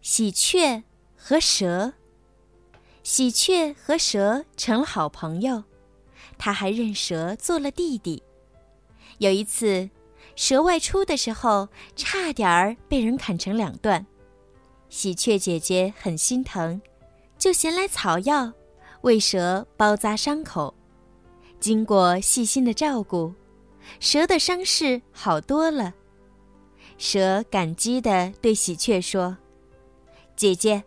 喜鹊和蛇。喜鹊和蛇成了好朋友，它还认蛇做了弟弟。有一次，蛇外出的时候，差点儿被人砍成两段。喜鹊姐姐很心疼，就衔来草药，为蛇包扎伤口。经过细心的照顾，蛇的伤势好多了。蛇感激地对喜鹊说：“姐姐，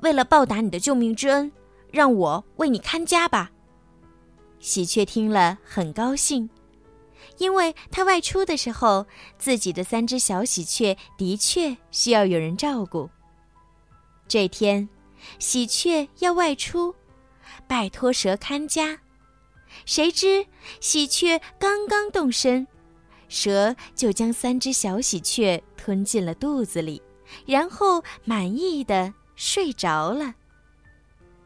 为了报答你的救命之恩，让我为你看家吧。”喜鹊听了很高兴，因为他外出的时候，自己的三只小喜鹊的确需要有人照顾。这天，喜鹊要外出，拜托蛇看家。谁知喜鹊刚刚动身，蛇就将三只小喜鹊吞进了肚子里，然后满意的睡着了。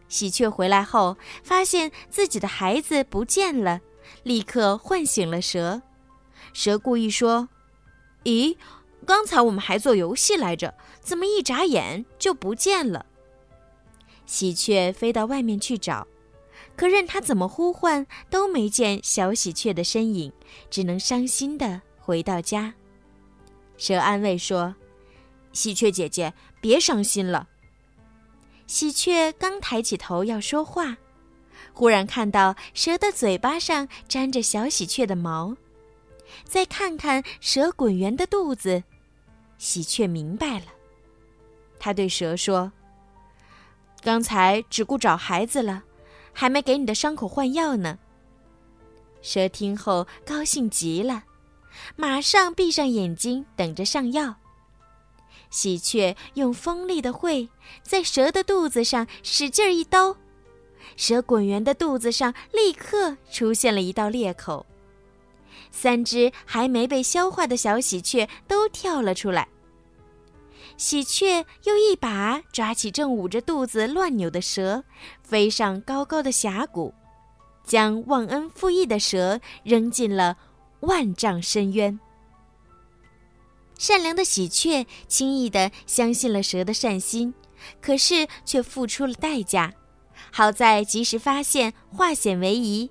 喜鹊回来后，发现自己的孩子不见了，立刻唤醒了蛇。蛇故意说：“咦，刚才我们还做游戏来着，怎么一眨眼就不见了？”喜鹊飞到外面去找。可任他怎么呼唤，都没见小喜鹊的身影，只能伤心的回到家。蛇安慰说：“喜鹊姐姐，别伤心了。”喜鹊刚抬起头要说话，忽然看到蛇的嘴巴上沾着小喜鹊的毛，再看看蛇滚圆的肚子，喜鹊明白了。他对蛇说：“刚才只顾找孩子了。”还没给你的伤口换药呢。蛇听后高兴极了，马上闭上眼睛等着上药。喜鹊用锋利的喙在蛇的肚子上使劲一刀，蛇滚圆的肚子上立刻出现了一道裂口。三只还没被消化的小喜鹊都跳了出来。喜鹊又一把抓起正捂着肚子乱扭的蛇，飞上高高的峡谷，将忘恩负义的蛇扔进了万丈深渊。善良的喜鹊轻易地相信了蛇的善心，可是却付出了代价。好在及时发现，化险为夷。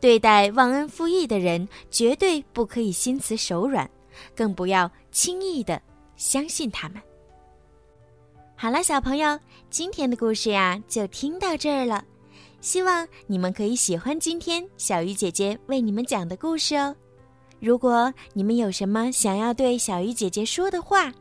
对待忘恩负义的人，绝对不可以心慈手软，更不要轻易的。相信他们。好了，小朋友，今天的故事呀就听到这儿了。希望你们可以喜欢今天小鱼姐姐为你们讲的故事哦。如果你们有什么想要对小鱼姐姐说的话，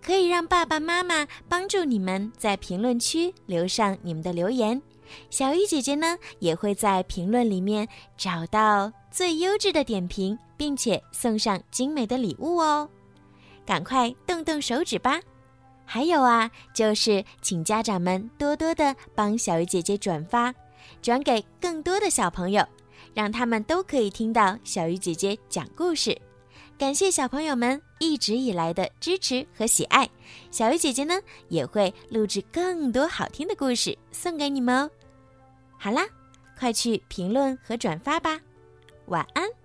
可以让爸爸妈妈帮助你们在评论区留上你们的留言。小鱼姐姐呢也会在评论里面找到最优质的点评，并且送上精美的礼物哦。赶快动动手指吧！还有啊，就是请家长们多多的帮小鱼姐姐转发，转给更多的小朋友，让他们都可以听到小鱼姐姐讲故事。感谢小朋友们一直以来的支持和喜爱，小鱼姐姐呢也会录制更多好听的故事送给你们哦。好啦，快去评论和转发吧，晚安。